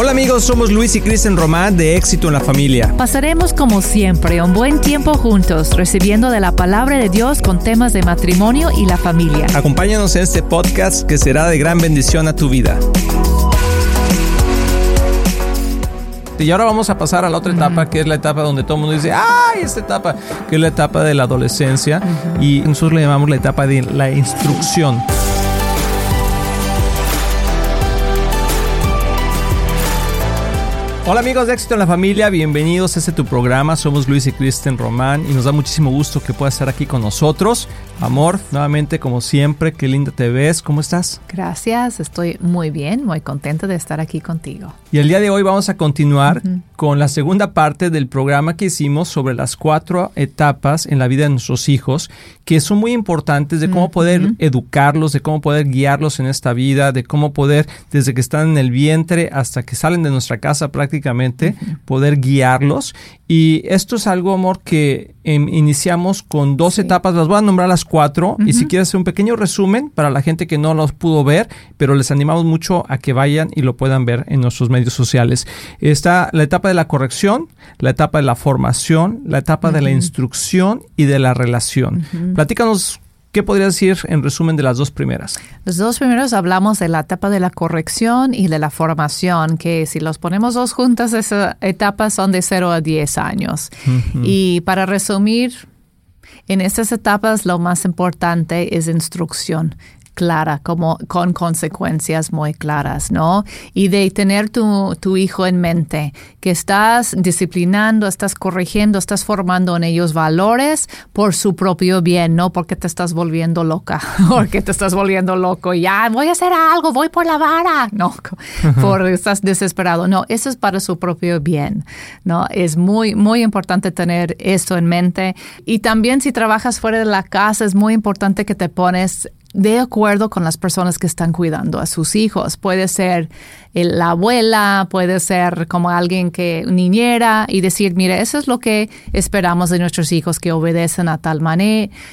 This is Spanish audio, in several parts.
Hola amigos, somos Luis y Kristen Román de Éxito en la Familia. Pasaremos como siempre un buen tiempo juntos, recibiendo de la palabra de Dios con temas de matrimonio y la familia. Acompáñanos en este podcast que será de gran bendición a tu vida. Y ahora vamos a pasar a la otra etapa, que es la etapa donde todo el mundo dice, ¡ay, esta etapa! Que es la etapa de la adolescencia. Y nosotros le llamamos la etapa de la instrucción. Hola amigos de Éxito en la Familia, bienvenidos a este tu programa. Somos Luis y Kristen Román y nos da muchísimo gusto que puedas estar aquí con nosotros. Amor, nuevamente como siempre, qué linda te ves, ¿cómo estás? Gracias, estoy muy bien, muy contenta de estar aquí contigo. Y el día de hoy vamos a continuar con la segunda parte del programa que hicimos sobre las cuatro etapas en la vida de nuestros hijos, que son muy importantes de cómo poder educarlos, de cómo poder guiarlos en esta vida, de cómo poder, desde que están en el vientre hasta que salen de nuestra casa prácticamente, poder guiarlos. Y esto es algo, amor, que em, iniciamos con dos etapas, las voy a nombrar las cuatro, y si quieres hacer un pequeño resumen para la gente que no los pudo ver, pero les animamos mucho a que vayan y lo puedan ver en nuestros medios sociales. Está la etapa de la corrección, la etapa de la formación, la etapa de la instrucción y de la relación. Platícanos ¿Qué podrías decir en resumen de las dos primeras? Los dos primeros hablamos de la etapa de la corrección y de la formación, que si los ponemos dos juntas, esas etapas son de 0 a 10 años. Y para resumir, en estas etapas lo más importante es instrucción clara, como con consecuencias muy claras, ¿no? Y de tener tu, tu, hijo en mente, que estás disciplinando, estás corrigiendo, estás formando en ellos valores por su propio bien, no porque te estás volviendo loca, porque te estás volviendo loco, ya voy a hacer algo, voy por la vara, no, por estás desesperado, no, eso es para su propio bien, ¿no? Es muy, muy importante tener esto en mente. Y también si trabajas fuera de la casa, es muy importante que te pones de acuerdo con las personas que están cuidando a sus hijos. Puede ser la abuela, puede ser como alguien que niñera y decir, mire, eso es lo que esperamos de nuestros hijos, que obedecen a tal,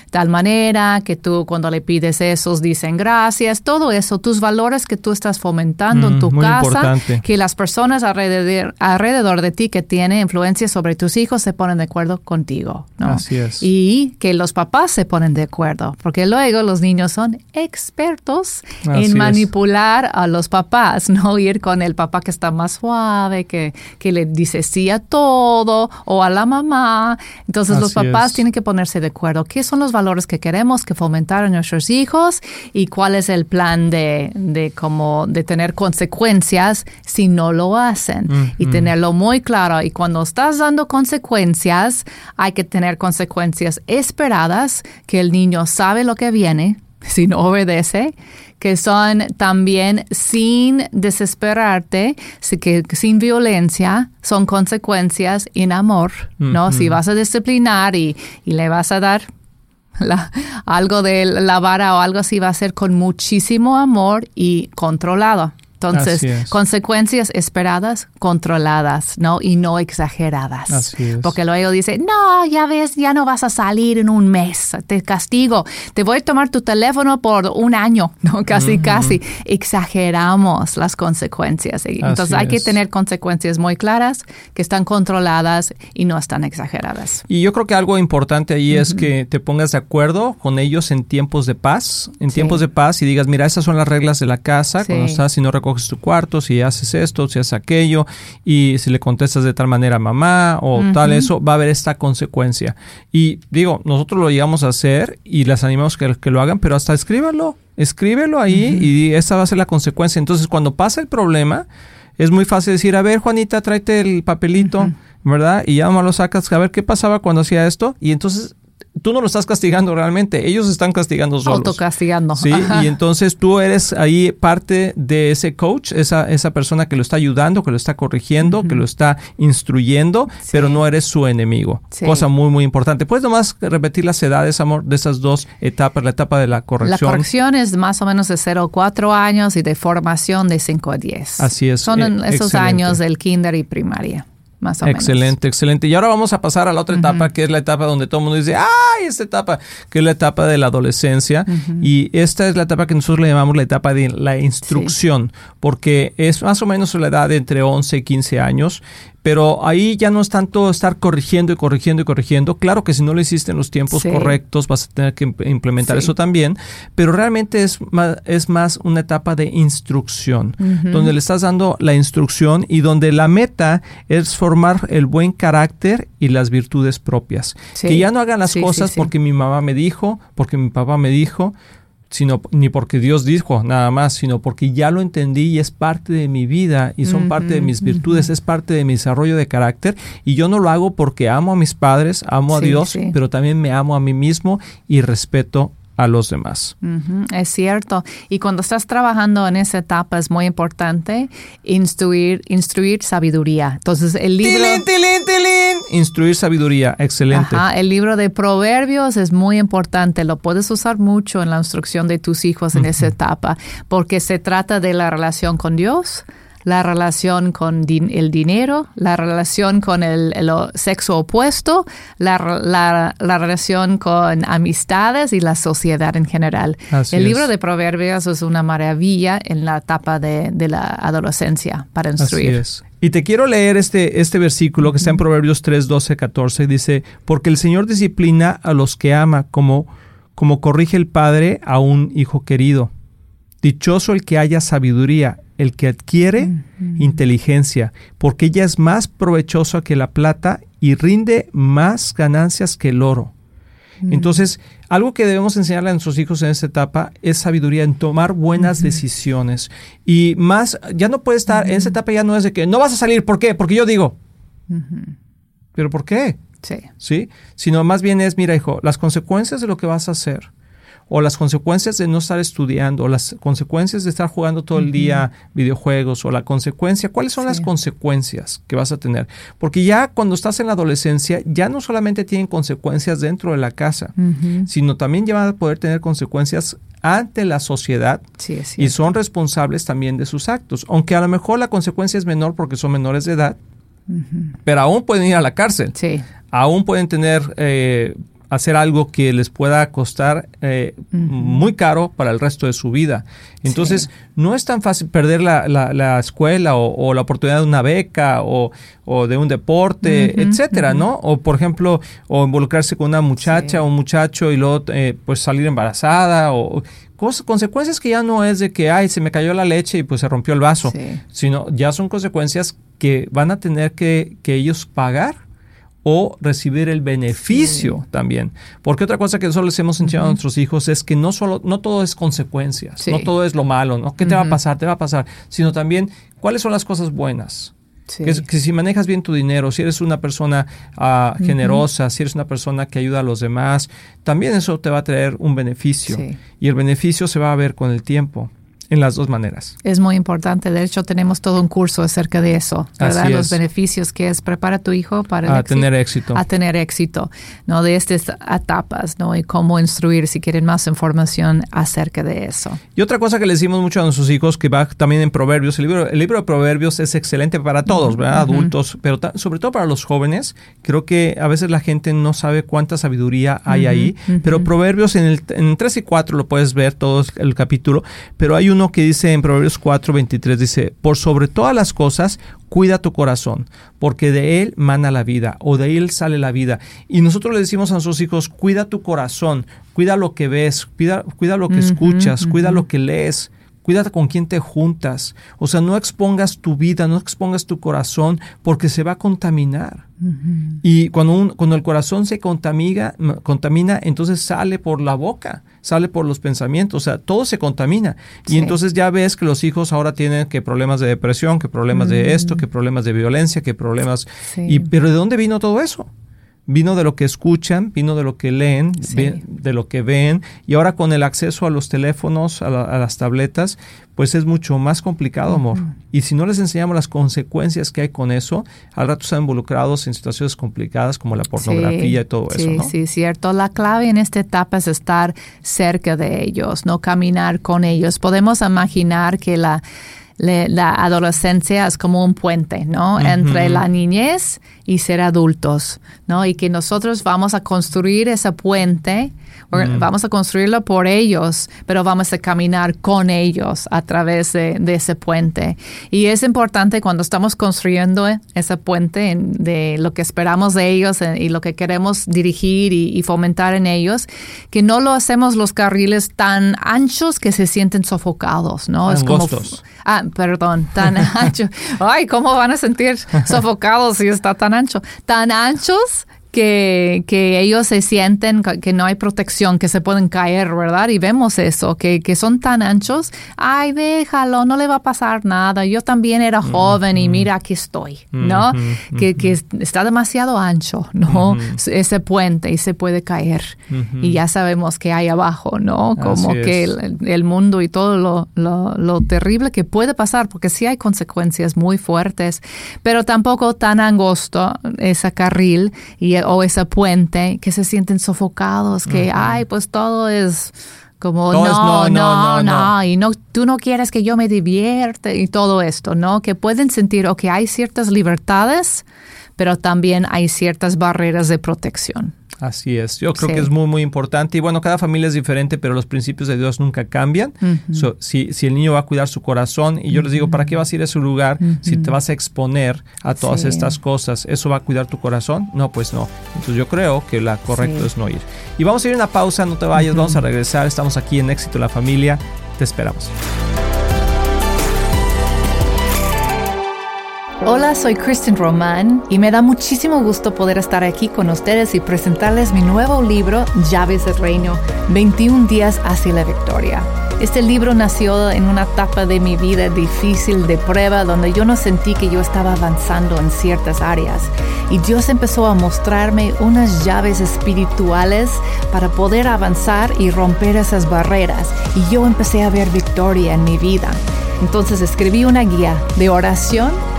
tal manera, que tú cuando le pides esos dicen gracias, todo eso, tus valores que tú estás fomentando en tu casa, que las personas alrededor, alrededor de ti que tienen influencia sobre tus hijos se ponen de acuerdo contigo. Así es. Y que los papás se ponen de acuerdo, porque luego los niños son expertos en manipular a los papás, no ir con el papá que está más suave, que, que le dice sí a todo, o a la mamá. Entonces los papás tienen que ponerse de acuerdo. ¿Qué son los valores que queremos que fomentar a nuestros hijos y cuál es el plan de, de, como, de tener consecuencias si no lo hacen? Y tenerlo muy claro. Y cuando estás dando consecuencias, hay que tener consecuencias esperadas, que el niño sabe lo que viene, si no obedece, que son también sin desesperarte, que sin violencia, son consecuencias en amor, ¿no? Si vas a disciplinar y, y le vas a dar algo de la vara o algo así, va a ser con muchísimo amor y controlado. Entonces, consecuencias esperadas, controladas, ¿no? Y no exageradas. Así es. Porque luego dice, no, ya ves, ya no vas a salir en un mes, te castigo, te voy a tomar tu teléfono por un año, ¿no? Casi, casi. Exageramos las consecuencias. Entonces, hay que tener consecuencias muy claras, que están controladas y no están exageradas. Y yo creo que algo importante ahí es que te pongas de acuerdo con ellos en tiempos de paz, en tiempos de paz y digas, mira, esas son las reglas de la casa, cuando estás y no recoges tu cuarto, si haces esto, si haces aquello, y si le contestas de tal manera a mamá o tal, eso, va a haber esta consecuencia. Y digo, nosotros lo llegamos a hacer y les animamos que, que lo hagan, pero hasta escríbelo, escríbelo ahí y esa va a ser la consecuencia. Entonces, cuando pasa el problema, es muy fácil decir, a ver, Juanita, tráete el papelito, ¿verdad? Y ya nomás lo sacas, a ver qué pasaba cuando hacía esto. Y entonces tú no lo estás castigando realmente, ellos están castigando solos. Autocastigando. Sí, y entonces tú eres ahí parte de ese coach, esa, esa persona que lo está ayudando, que lo está corrigiendo, que lo está instruyendo, pero no eres su enemigo. Cosa muy, muy importante. ¿Puedes nomás repetir las edades, amor, de esas dos etapas? La etapa de la corrección. La corrección es más o menos de 0 a 4 años y de formación de 5 a 10. Así es. Son esos años del kinder y primaria más o menos. Excelente, excelente. Y ahora vamos a pasar a la otra etapa, que es la etapa donde todo el mundo dice, ¡ay, esta etapa! Que es la etapa de la adolescencia. Y esta es la etapa que nosotros le llamamos la etapa de la instrucción, porque es más o menos la edad de entre 11 y 15 años pero ahí ya no es tanto estar corrigiendo y corrigiendo y corrigiendo. Claro que si no lo hiciste en los tiempos correctos vas a tener que implementar eso también, pero realmente es más, es más una etapa de instrucción, donde le estás dando la instrucción y donde la meta es formar el buen carácter y las virtudes propias. Que ya no hagan las cosas porque mi mamá me dijo, porque mi papá me dijo, sino ni porque Dios dijo nada más, sino porque ya lo entendí y es parte de mi vida y son parte de mis virtudes, es parte de mi desarrollo de carácter y yo no lo hago porque amo a mis padres, amo a Dios, pero también me amo a mí mismo y respeto a los demás. Es cierto. Y cuando estás trabajando en esa etapa es muy importante instruir, instruir sabiduría. Entonces el libro... Instruir sabiduría, excelente. el libro de Proverbios es muy importante. Lo puedes usar mucho en la instrucción de tus hijos en esa etapa porque se trata de la relación con Dios la relación con el dinero, la relación con el, sexo opuesto, la, relación con amistades y la sociedad en general. el libro de Proverbios es una maravilla en la etapa de, la adolescencia para instruir. Y te quiero leer este, este versículo que está en Proverbios 3, 12, 14. Dice, porque el Señor disciplina a los que ama como, como corrige el Padre a un hijo querido. Dichoso el que haya sabiduría el que adquiere inteligencia, porque ella es más provechosa que la plata y rinde más ganancias que el oro. Entonces, algo que debemos enseñarle a nuestros hijos en esta etapa es sabiduría en tomar buenas decisiones. Y más, ya no puede estar, en esta etapa ya no es de que no vas a salir, ¿por qué? Porque yo digo. ¿Pero por qué? Sí. ¿Sí? Sino más bien es, mira, hijo, las consecuencias de lo que vas a hacer o las consecuencias de no estar estudiando, o las consecuencias de estar jugando todo el día videojuegos, o la consecuencia, ¿cuáles son las consecuencias que vas a tener? Porque ya cuando estás en la adolescencia, ya no solamente tienen consecuencias dentro de la casa, sino también ya van a poder tener consecuencias ante la sociedad y son responsables también de sus actos, aunque a lo mejor la consecuencia es menor porque son menores de edad, pero aún pueden ir a la cárcel. Aún pueden tener eh, hacer algo que les pueda costar eh, muy caro para el resto de su vida. Entonces, no es tan fácil perder la, la, escuela o, la oportunidad de una beca o, de un deporte, etcétera, ¿no? O, por ejemplo, o involucrarse con una muchacha o un muchacho y luego eh, pues salir embarazada o consecuencias que ya no es de que, ay, se me cayó la leche y pues se rompió el vaso, sino ya son consecuencias que van a tener que, que ellos pagar o recibir el beneficio también. Porque otra cosa que nosotros les hemos enseñado a nuestros hijos es que no solo, no todo es consecuencias, no todo es lo malo, ¿no? ¿Qué te va a pasar? Te va a pasar, sino también cuáles son las cosas buenas. Que, si manejas bien tu dinero, si eres una persona ah, generosa, si eres una persona que ayuda a los demás, también eso te va a traer un beneficio. Y el beneficio se va a ver con el tiempo en las dos maneras. Es muy importante. De hecho, tenemos todo un curso acerca de eso, ¿verdad? Los beneficios que es prepara a tu hijo para a tener éxito. A tener éxito, ¿no? De estas etapas, ¿no? Y cómo instruir si quieren más información acerca de eso. Y otra cosa que le decimos mucho a nuestros hijos, que va también en Proverbios, el libro, el libro de Proverbios es excelente para todos, ¿verdad? Adultos, pero sobre todo para los jóvenes. Creo que a veces la gente no sabe cuánta sabiduría hay ahí, pero Proverbios en el en 3 y 4 lo puedes ver todo el capítulo, pero hay un uno que dice en Proverbios 4, 23, dice, por sobre todas las cosas, cuida tu corazón, porque de él mana la vida, o de él sale la vida. Y nosotros le decimos a nuestros hijos, cuida tu corazón, cuida lo que ves, cuida, cuida lo que escuchas, cuida lo que lees, cuida con quién te juntas. O sea, no expongas tu vida, no expongas tu corazón, porque se va a contaminar. Y cuando, un, cuando el corazón se contamina, contamina, entonces sale por la boca, sale por los pensamientos, o sea, todo se contamina. Y entonces ya ves que los hijos ahora tienen que problemas de depresión, que problemas de esto, que problemas de violencia, que problemas... Y, pero ¿de dónde vino todo eso? Vino de lo que escuchan, vino de lo que leen, de lo que ven, y ahora con el acceso a los teléfonos, a, las tabletas, pues es mucho más complicado, amor. Y si no les enseñamos las consecuencias que hay con eso, al rato están involucrados en situaciones complicadas como la pornografía y todo eso. ¿no? Sí, cierto. La clave en esta etapa es estar cerca de ellos, no caminar con ellos. Podemos imaginar que la la adolescencia es como un puente, ¿no? Entre la niñez y ser adultos, ¿no? Y que nosotros vamos a construir ese puente Vamos a construirlo por ellos, pero vamos a caminar con ellos a través de, ese puente. Y es importante cuando estamos construyendo ese puente de lo que esperamos de ellos eh, y lo que queremos dirigir y, fomentar en ellos, que no lo hacemos los carriles tan anchos que se sienten sofocados, ¿no? Es como Ah, perdón, tan ancho. Ay, ¿cómo van a sentir sofocados si está tan ancho? Tan anchos que, que, ellos se sienten que no hay protección, que se pueden caer, ¿verdad? Y vemos eso, que, que, son tan anchos. Ay, déjalo, no le va a pasar nada. Yo también era joven y mira, aquí estoy, ¿no? que, que, está demasiado ancho, ¿no? Ese puente y se puede caer. Y ya sabemos que hay abajo, ¿no? Como que el, mundo y todo lo, lo, lo, terrible que puede pasar, porque sí hay consecuencias muy fuertes, pero tampoco tan angosto ese carril y o ese puente, que se sienten sofocados, que, ay, pues todo es como no, no, no, y no, tú no quieres que yo me divierte y todo esto, ¿no? Que pueden sentir, que hay ciertas libertades, pero también hay ciertas barreras de protección. Así es, yo creo que es muy, muy importante. Y bueno, cada familia es diferente, pero los principios de Dios nunca cambian. si, si, el niño va a cuidar su corazón, y yo les digo, ¿para qué vas a ir a su lugar si te vas a exponer a todas estas cosas? ¿Eso va a cuidar tu corazón? No, pues no. Entonces yo creo que la correcto es no ir. Y vamos a ir a una pausa, no te vayas, vamos a regresar. Estamos aquí en Éxito la Familia. Te esperamos. Hola, soy Kristen Roman y me da muchísimo gusto poder estar aquí con ustedes y presentarles mi nuevo libro, Llaves del Reino, 21 días hacia la victoria. Este libro nació en una etapa de mi vida difícil de prueba donde yo no sentí que yo estaba avanzando en ciertas áreas y Dios empezó a mostrarme unas llaves espirituales para poder avanzar y romper esas barreras y yo empecé a ver victoria en mi vida. Entonces escribí una guía de oración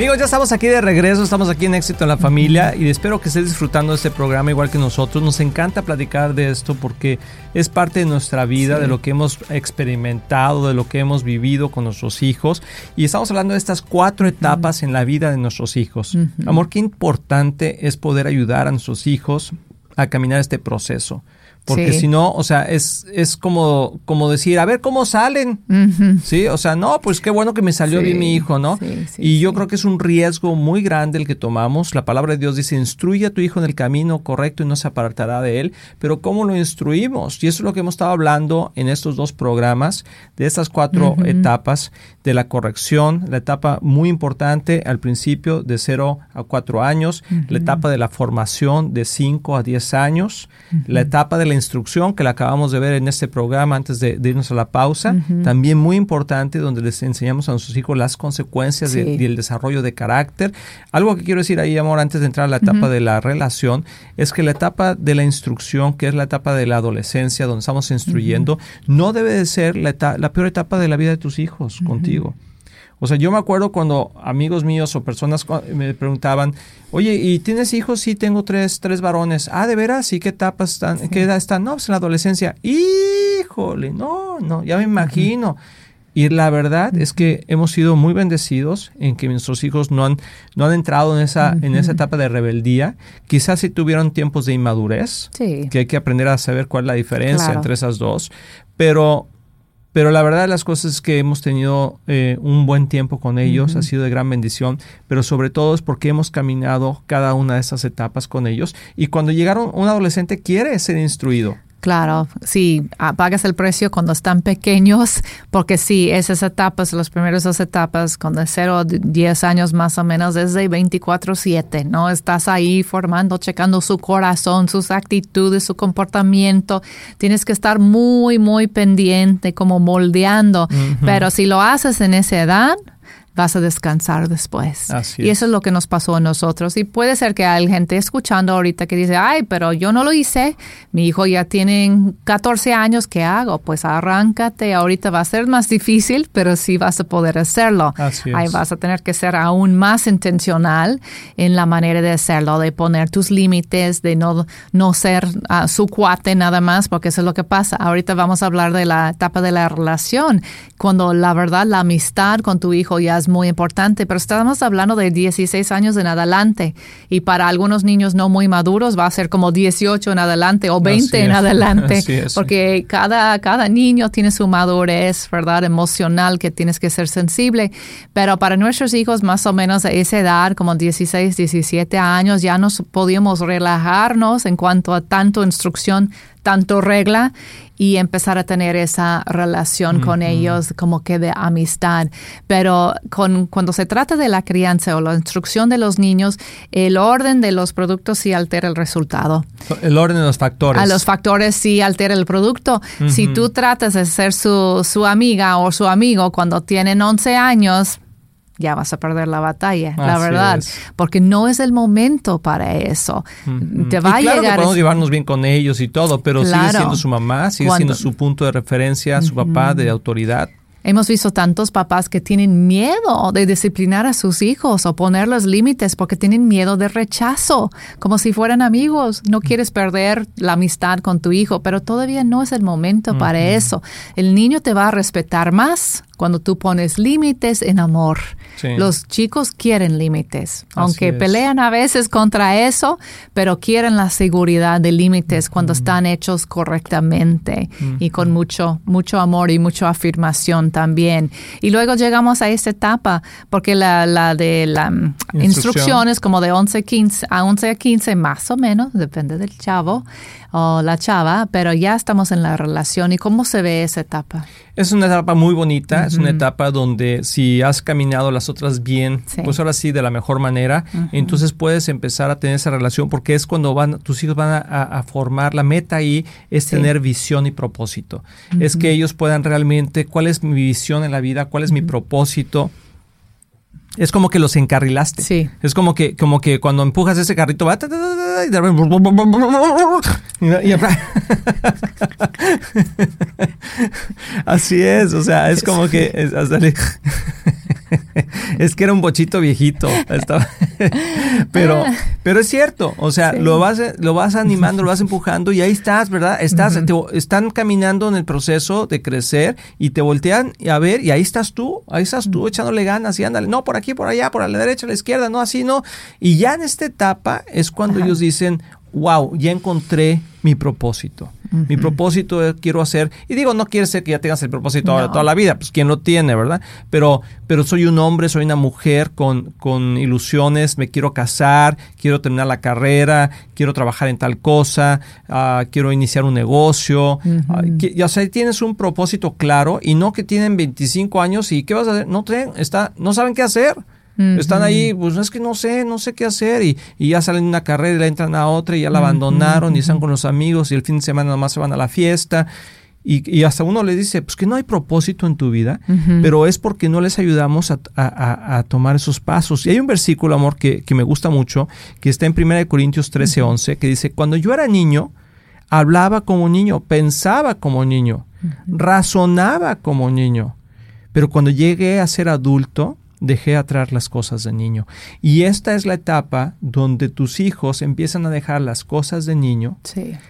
Amigos, ya estamos aquí de regreso, estamos aquí en Éxito en la Familia y espero que estés disfrutando de este programa igual que nosotros. Nos encanta platicar de esto porque es parte de nuestra vida, de lo que hemos experimentado, de lo que hemos vivido con nuestros hijos y estamos hablando de estas cuatro etapas en la vida de nuestros hijos. Amor, qué importante es poder ayudar a nuestros hijos a caminar este proceso. Porque si no, o sea, es, es como, como decir, a ver cómo salen. Sí, o sea, no, pues qué bueno que me salió bien mi hijo, ¿no? y yo creo que es un riesgo muy grande el que tomamos. La palabra de Dios dice, instruye a tu hijo en el camino correcto y no se apartará de él. Pero ¿cómo lo instruimos? Y eso es lo que hemos estado hablando en estos dos programas, de estas cuatro etapas de la corrección, la etapa muy importante al principio de 0 a 4 años, la etapa de la formación de 5 a 10 años, la etapa de la instrucción que la acabamos de ver en este programa antes de, irnos a la pausa, también muy importante donde les enseñamos a nuestros hijos las consecuencias y el desarrollo de carácter. Algo que quiero decir ahí, amor, antes de entrar a la etapa de la relación, es que la etapa de la instrucción, que es la etapa de la adolescencia, donde estamos instruyendo, no debe de ser la, la peor etapa de la vida de tus hijos contigo o sea, yo me acuerdo cuando amigos míos o personas me preguntaban, oye, ¿y tienes hijos? Sí, tengo tres, tres varones. Ah, ¿de veras? ¿Y qué etapa están? ¿Qué edad están? No, pues en la adolescencia. Híjole, no, no, ya me imagino. Y la verdad es que hemos sido muy bendecidos en que nuestros hijos no han, no han entrado en esa, en esa etapa de rebeldía. Quizás si tuvieron tiempos de inmadurez, que hay que aprender a saber cuál es la diferencia entre esas dos. Pero pero la verdad de las cosas es que hemos tenido eh, un buen tiempo con ellos, ha sido de gran bendición, pero sobre todo es porque hemos caminado cada una de esas etapas con ellos. Y cuando llegaron, un adolescente quiere ser instruido. Claro, sí, pagas el precio cuando están pequeños, porque sí, esas etapas, las primeras dos etapas, con de 0 a 10 años más o menos, es de 24-7, ¿no? Estás ahí formando, checando su corazón, sus actitudes, su comportamiento. Tienes que estar muy, muy pendiente, como moldeando. Pero si lo haces en esa edad, vas a descansar después. y eso es lo que nos pasó a nosotros. Y puede ser que hay gente escuchando ahorita que dice, ay, pero yo no lo hice, mi hijo ya tiene 14 años, ¿qué hago? Pues arráncate, ahorita va a ser más difícil, pero sí vas a poder hacerlo. Ahí vas a tener que ser aún más intencional en la manera de hacerlo, de poner tus límites, de no, no ser ah, su cuate nada más, porque eso es lo que pasa. Ahorita vamos a hablar de la etapa de la relación, cuando la verdad la amistad con tu hijo ya es muy importante, pero estamos hablando de 16 años en adelante y para algunos niños no muy maduros va a ser como 18 en adelante o 20 en adelante, porque cada, cada niño tiene su madurez, ¿verdad? Emocional que tienes que ser sensible, pero para nuestros hijos más o menos a esa edad, como 16, 17 años, ya nos podíamos relajarnos en cuanto a tanto instrucción tanto regla y empezar a tener esa relación con ellos como que de amistad. Pero con, cuando se trata de la crianza o la instrucción de los niños, el orden de los productos sí altera el resultado. El orden de los factores. A los factores sí altera el producto. Si tú tratas de ser su, su amiga o su amigo cuando tienen 11 años, ya vas a perder la batalla, la verdad, porque no es el momento para eso. Te va a claro llegar que podemos llevarnos bien con ellos y todo, pero sigue siendo su mamá, sigue siendo su punto de referencia, su papá de autoridad. Hemos visto tantos papás que tienen miedo de disciplinar a sus hijos o poner los límites porque tienen miedo de rechazo, como si fueran amigos. No quieres perder la amistad con tu hijo, pero todavía no es el momento para eso. El niño te va a respetar más cuando tú pones límites en amor. Los chicos quieren límites, aunque pelean a veces contra eso, pero quieren la seguridad de límites cuando están hechos correctamente y con mucho, mucho amor y mucha afirmación también. Y luego llegamos a esta etapa, porque la, la de la mm, instrucción. es como de 11, 15, a 11 a 15 más o menos, depende del chavo o la chava, pero ya estamos en la relación. ¿Y cómo se ve esa etapa? Es una etapa muy bonita, es una etapa donde si has caminado las otras bien, pues ahora sí de la mejor manera, entonces puedes empezar a tener esa relación porque es cuando van tus hijos van a, formar la meta ahí es tener visión y propósito. Es que ellos puedan realmente cuál es mi visión en la vida, cuál es mi propósito es como que los encarrilaste. Sí. Es como que, como que cuando empujas ese carrito va y Así es, o sea, es como que es que era un bochito viejito. pero, pero es cierto, o sea, lo vas, lo vas animando, lo vas empujando y ahí estás, ¿verdad? Estás, están caminando en el proceso de crecer y te voltean a ver y ahí estás tú, ahí estás tú echándole ganas y ándale, no, por aquí, por allá, por la derecha, a la izquierda, no, así, no. Y ya en esta etapa es cuando ellos dicen, wow, ya encontré mi propósito. Mi propósito es, quiero hacer, y digo, no quiere ser que ya tengas el propósito toda la vida, pues quien lo tiene, ¿verdad? Pero, pero soy un hombre, soy una mujer con, con ilusiones, me quiero casar, quiero terminar la carrera, quiero trabajar en tal cosa, ah, quiero iniciar un negocio. ya, o sea, tienes un propósito claro y no que tienen 25 años y ¿qué vas a hacer? No, está, no saben qué hacer. Están ahí, pues es que no sé, no sé qué hacer y, ya salen de una carrera y la entran a otra y ya la abandonaron y están con los amigos y el fin de semana nomás se van a la fiesta. Y, hasta uno le dice, pues que no hay propósito en tu vida, pero es porque no les ayudamos a, tomar esos pasos. Y hay un versículo, amor, que, me gusta mucho, que está en 1 Corintios 13, 11, que dice, cuando yo era niño, hablaba como niño, pensaba como niño, razonaba como niño, pero cuando llegué a ser adulto, dejé atrás las cosas de niño. Y esta es la etapa donde tus hijos empiezan a dejar las cosas de niño,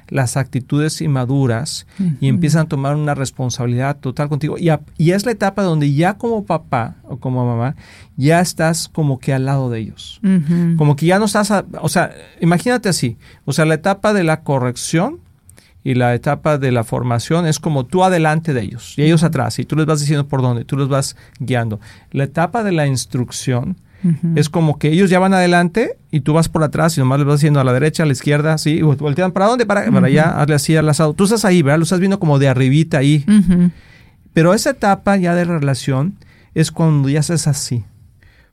las actitudes inmaduras, y empiezan a tomar una responsabilidad total contigo. Y, y, es la etapa donde ya como papá o como mamá, ya estás como que al lado de ellos. Como que ya no estás, o sea, imagínate así, o sea, la etapa de la corrección y la etapa de la formación es como tú adelante de ellos y ellos atrás y tú les vas diciendo por dónde, tú los vas guiando. La etapa de la instrucción Es como que ellos ya van adelante y tú vas por atrás y nomás les vas haciendo a la derecha, a la izquierda, así, y voltean, ¿para dónde? Para, para allá, hazle así al asado. Tú estás ahí, ¿verdad? Lo estás viendo como de arribita ahí. Pero esa etapa ya de relación es cuando ya estás así.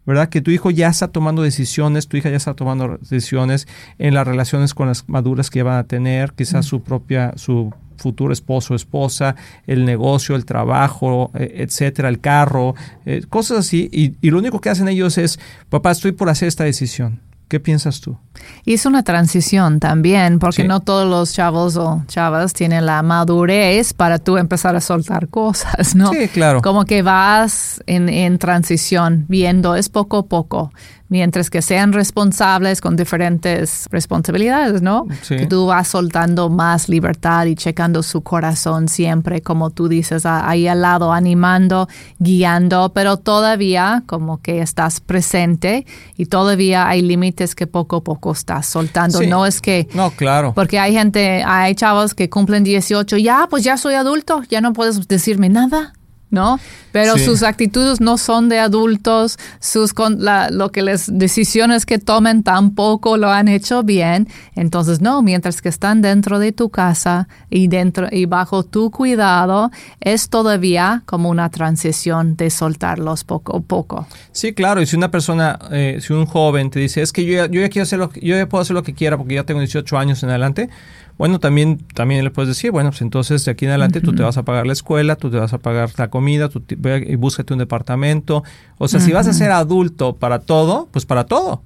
¿Verdad? Que tu hijo ya está tomando decisiones, tu hija ya está tomando decisiones en las relaciones con las maduras que van a tener, quizás su propia, su futuro esposo o esposa, el negocio, el trabajo, e, etcétera, el carro, eh, cosas así. Y, y, lo único que hacen ellos es, papá, estoy por hacer esta decisión. ¿Qué piensas tú? Y es una transición también, porque no todos los chavos o chavas tienen la madurez para tú empezar a soltar cosas, ¿no? Sí, claro. Como que vas en, en transición, viendo, es poco a poco mientras que sean responsables con diferentes responsabilidades, ¿no? Sí. Que tú vas soltando más libertad y checando su corazón siempre, como tú dices, ahí al lado, animando, guiando, pero todavía como que estás presente y todavía hay límites que poco a poco estás soltando. Sí. No es que... No, claro. Porque hay gente, hay chavos que cumplen 18, ya, pues ya soy adulto, ya no puedes decirme nada. ¿No? Pero Sí. sus actitudes no son de adultos, sus con- la- lo que les decisiones que tomen tampoco lo han hecho bien. Entonces, no, mientras que están dentro de tu casa y dentro y bajo tu cuidado, es todavía como una transición de soltarlos poco a poco. Sí, claro. Y si una persona, eh, si un joven te dice, es que yo ya, yo ya quiero hacer lo que, yo ya puedo hacer lo que quiera porque ya tengo 18 años en adelante, bueno, también, también le puedes decir, bueno, pues entonces de aquí en adelante tú te vas a pagar la escuela, tú te vas a pagar la comida, tú te- ve y búscate un departamento. O sea, si vas a ser adulto para todo, pues para todo.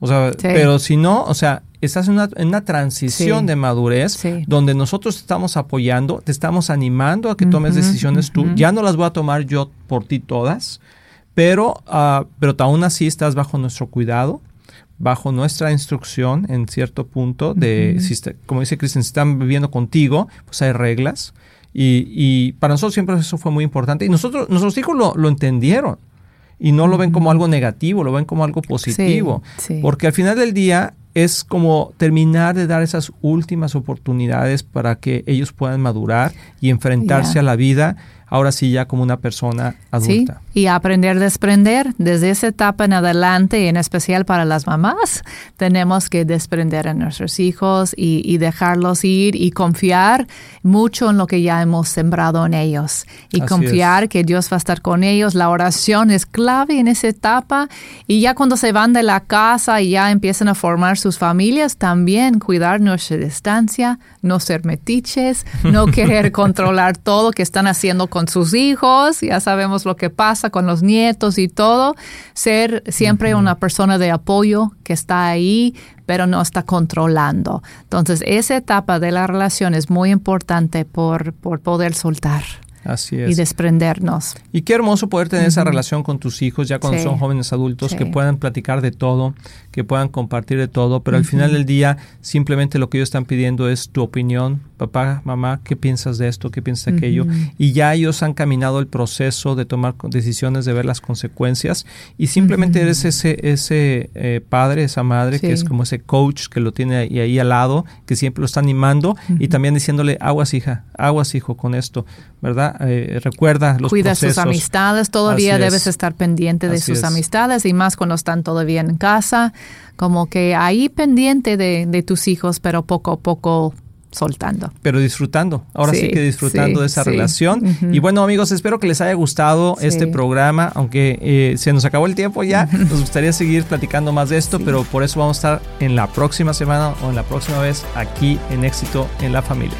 O sea, Sí. pero si no, o sea, estás en una, en una transición Sí. de madurez Sí. donde nosotros te estamos apoyando, te estamos animando a que tomes decisiones tú. Ya no las voy a tomar yo por ti todas, pero, ah, pero aún así estás bajo nuestro cuidado, bajo nuestra instrucción en cierto punto de, si está- como dice Cristian, si están viviendo contigo, pues hay reglas. Y, y para nosotros siempre eso fue muy importante. Y nosotros, nuestros hijos lo, lo entendieron. Y no lo ven como algo negativo, lo ven como algo positivo. sí. Porque al final del día es como terminar de dar esas últimas oportunidades para que ellos puedan madurar y enfrentarse a la vida, ahora sí ya como una persona adulta. Sí, y aprender a desprender desde esa etapa en adelante, en especial para las mamás, tenemos que desprender a nuestros hijos y, y dejarlos ir y confiar mucho en lo que ya hemos sembrado en ellos. Y Así confiar que Dios va a estar con ellos. La oración es clave en esa etapa. Y ya cuando se van de la casa y ya empiezan a formar sus familias, también cuidar nuestra distancia, no ser metiches, no querer controlar todo que están haciendo con sus hijos. Ya sabemos lo que pasa con los nietos y todo. Ser siempre una persona de apoyo que está ahí, pero no está controlando. Entonces, esa etapa de la relación es muy importante por, por poder soltar Así y es. desprendernos. Y qué hermoso poder tener esa relación con tus hijos ya cuando Sí. son jóvenes adultos, Sí. que puedan platicar de todo, que puedan compartir de todo, pero al final del día simplemente lo que ellos están pidiendo es tu opinión, papá, mamá, ¿qué piensas de esto? ¿Qué piensas de aquello? Y ya ellos han caminado el proceso de tomar decisiones, de ver las consecuencias y simplemente eres ese, ese eh, padre, esa madre que es como ese coach que lo tiene ahí, ahí al lado, que siempre lo está animando y también diciéndole, aguas hija, aguas hijo con esto, ¿verdad? Eh, recuerda los Cuida procesos. sus amistades, todavía Así debes es. estar pendiente de Así sus es. amistades y más cuando están todavía en casa, como que ahí pendiente de, de tus hijos, pero poco a poco soltando. pero disfrutando. Ahora sí, Sí, que disfrutando sí, de esa sí. relación. Y bueno, amigos, espero que les haya gustado este programa, aunque eh, se nos acabó el tiempo ya. Nos gustaría seguir platicando más de esto, pero por eso vamos a estar en la próxima semana o en la próxima vez aquí en Éxito en la Familia.